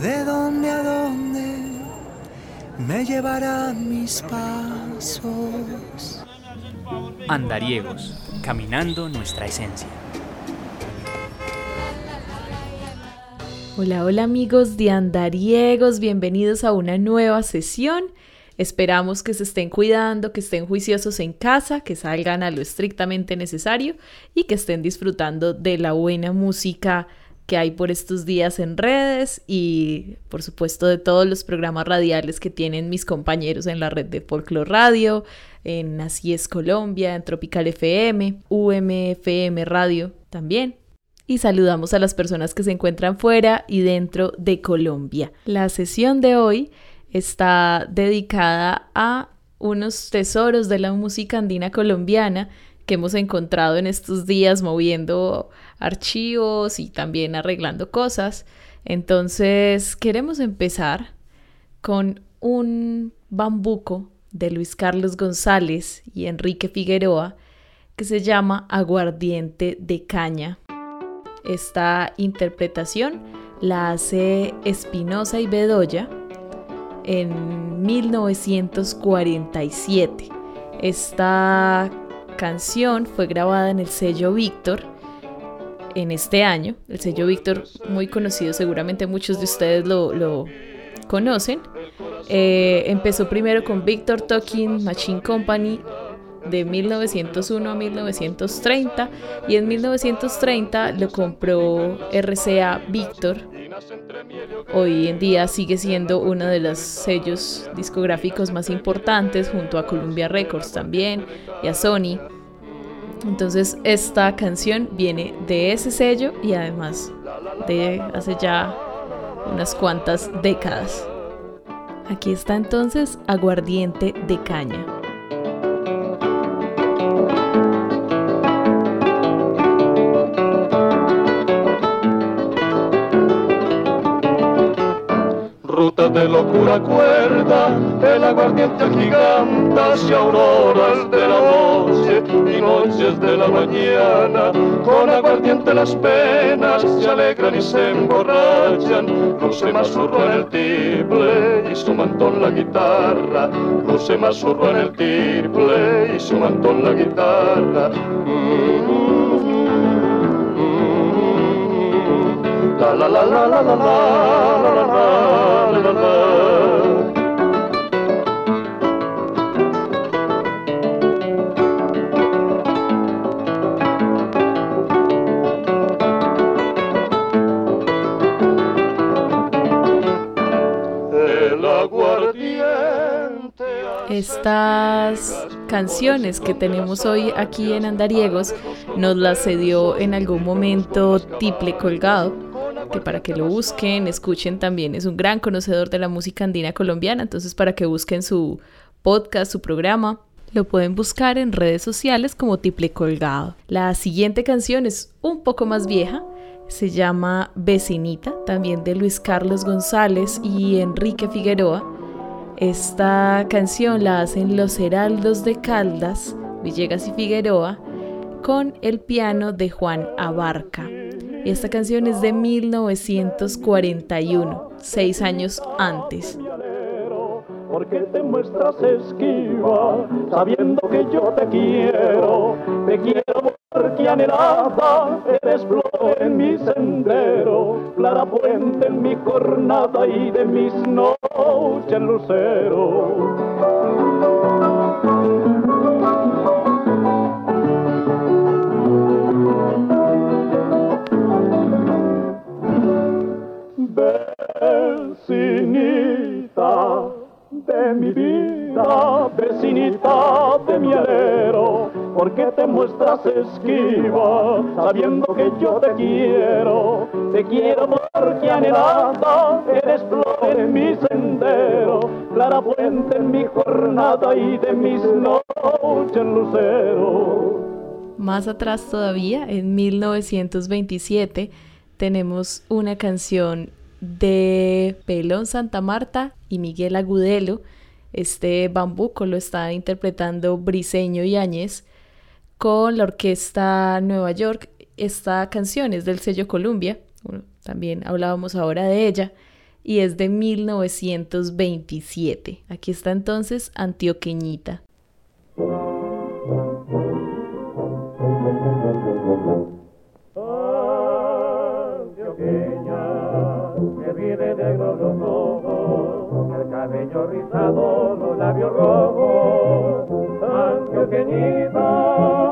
¿De dónde a dónde me llevarán mis pasos? Andariegos, caminando nuestra esencia. Hola, hola amigos de Andariegos, bienvenidos a una nueva sesión. Esperamos que se estén cuidando, que estén juiciosos en casa, que salgan a lo estrictamente necesario y que estén disfrutando de la buena música que hay por estos días en redes y por supuesto de todos los programas radiales que tienen mis compañeros en la red de Folklore Radio, en Así es Colombia, en Tropical FM, UMFM Radio también. Y saludamos a las personas que se encuentran fuera y dentro de Colombia. La sesión de hoy está dedicada a unos tesoros de la música andina colombiana que hemos encontrado en estos días moviendo archivos y también arreglando cosas. Entonces queremos empezar con un bambuco de Luis Carlos González y Enrique Figueroa que se llama Aguardiente de Caña. Esta interpretación la hace Espinosa y Bedoya en 1947. Esta canción fue grabada en el sello Víctor en este año. El sello Víctor, muy conocido, seguramente muchos de ustedes lo, conocen. Eh, empezó primero con Victor Talking Machine Company de 1901 a 1930 y en 1930 lo compró RCA Victor. Hoy en día sigue siendo uno de los sellos discográficos más importantes junto a Columbia Records también y a Sony. Entonces esta canción viene de ese sello y además de hace ya unas cuantas décadas. Aquí está entonces Aguardiente de Caña. de locura cuerda, el aguardiente giganta hacia auroras de la y noches de la mañana. Con aguardiente las penas se alegran y se emborrachan. Luce más zurro en el tiple y su mantón la guitarra. Luce más zurro en el tiple y su mantón la guitarra. la la la la la la la la la Estas canciones que tenemos hoy aquí en Andariegos nos las cedió en algún momento Tiple Colgado que para que lo busquen, escuchen también, es un gran conocedor de la música andina colombiana, entonces para que busquen su podcast, su programa, lo pueden buscar en redes sociales como Tiple Colgado. La siguiente canción es un poco más vieja, se llama Vecinita, también de Luis Carlos González y Enrique Figueroa. Esta canción la hacen los Heraldos de Caldas, Villegas y Figueroa, con el piano de Juan Abarca. Esta canción es de 1941, seis años antes. Porque te muestras esquiva, sabiendo que yo te quiero, te quiero porque anhelada, eres flor en mi sendero, clara puente en mi jornada y de mis noches lucero. Porque te muestras esquiva, sabiendo que yo te quiero, te quiero porque anhelada, eres flor en mi sendero, clara fuente en mi jornada y de mis noches lucero. Más atrás todavía, en 1927, tenemos una canción de Pelón Santa Marta y Miguel Agudelo. Este bambuco lo está interpretando Briseño Yáñez con la Orquesta Nueva York. Esta canción es del sello Columbia, también hablábamos ahora de ella. y es de 1927. Aquí está entonces Antioqueñita. Antioqueña, que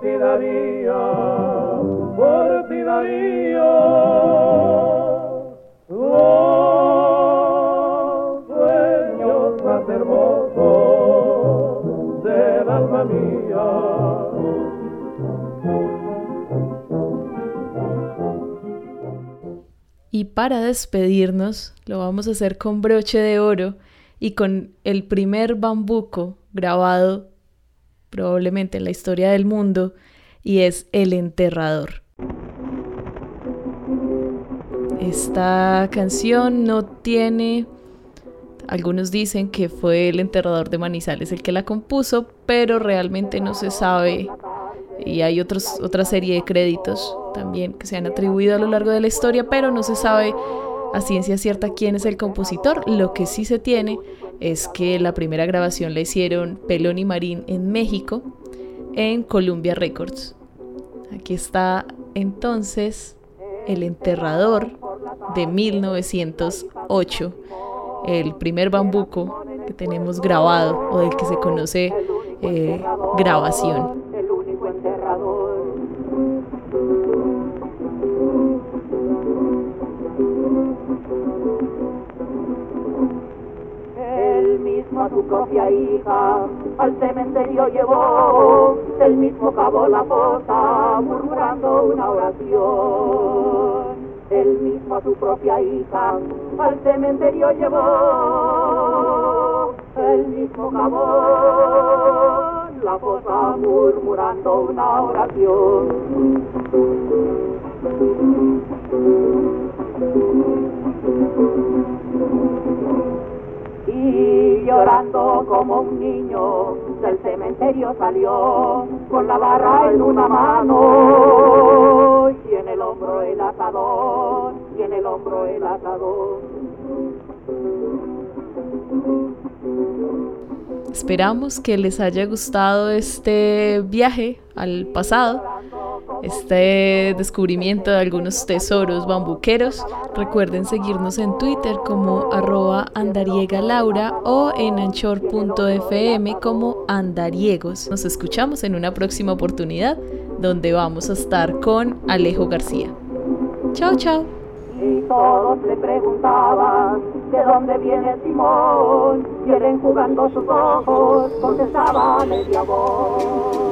ojos, el cabello rizado, los labios rojos. Antioqueñita, Antioqueñita. Y para despedirnos, lo vamos a hacer con broche de oro y con el primer bambuco grabado probablemente en la historia del mundo y es El Enterrador. Esta canción no tiene, algunos dicen que fue el enterrador de Manizales el que la compuso, pero realmente no se sabe y hay otros, otra serie de créditos también que se han atribuido a lo largo de la historia, pero no se sabe a ciencia cierta quién es el compositor. Lo que sí se tiene es que la primera grabación la hicieron Pelón y Marín en México, en Columbia Records. Aquí está entonces El Enterrador de 1908, el primer bambuco que tenemos grabado o del que se conoce eh, grabación. Su propia hija al cementerio llevó, el mismo cavó la fosa murmurando una oración. El mismo a su propia hija al cementerio llevó, el mismo cavó la fosa murmurando una oración como un niño del cementerio salió con la barra en una mano y en el hombro el atador y en el hombro el atador. Esperamos que les haya gustado este viaje al pasado este descubrimiento de algunos tesoros bambuqueros. Recuerden seguirnos en Twitter como arroba andariegalaura o en anchor.fm como andariegos. Nos escuchamos en una próxima oportunidad donde vamos a estar con Alejo García. Chao, chao. Y todos le preguntaban de dónde viene Simón, y él enjugando sus ojos contestaba media voz.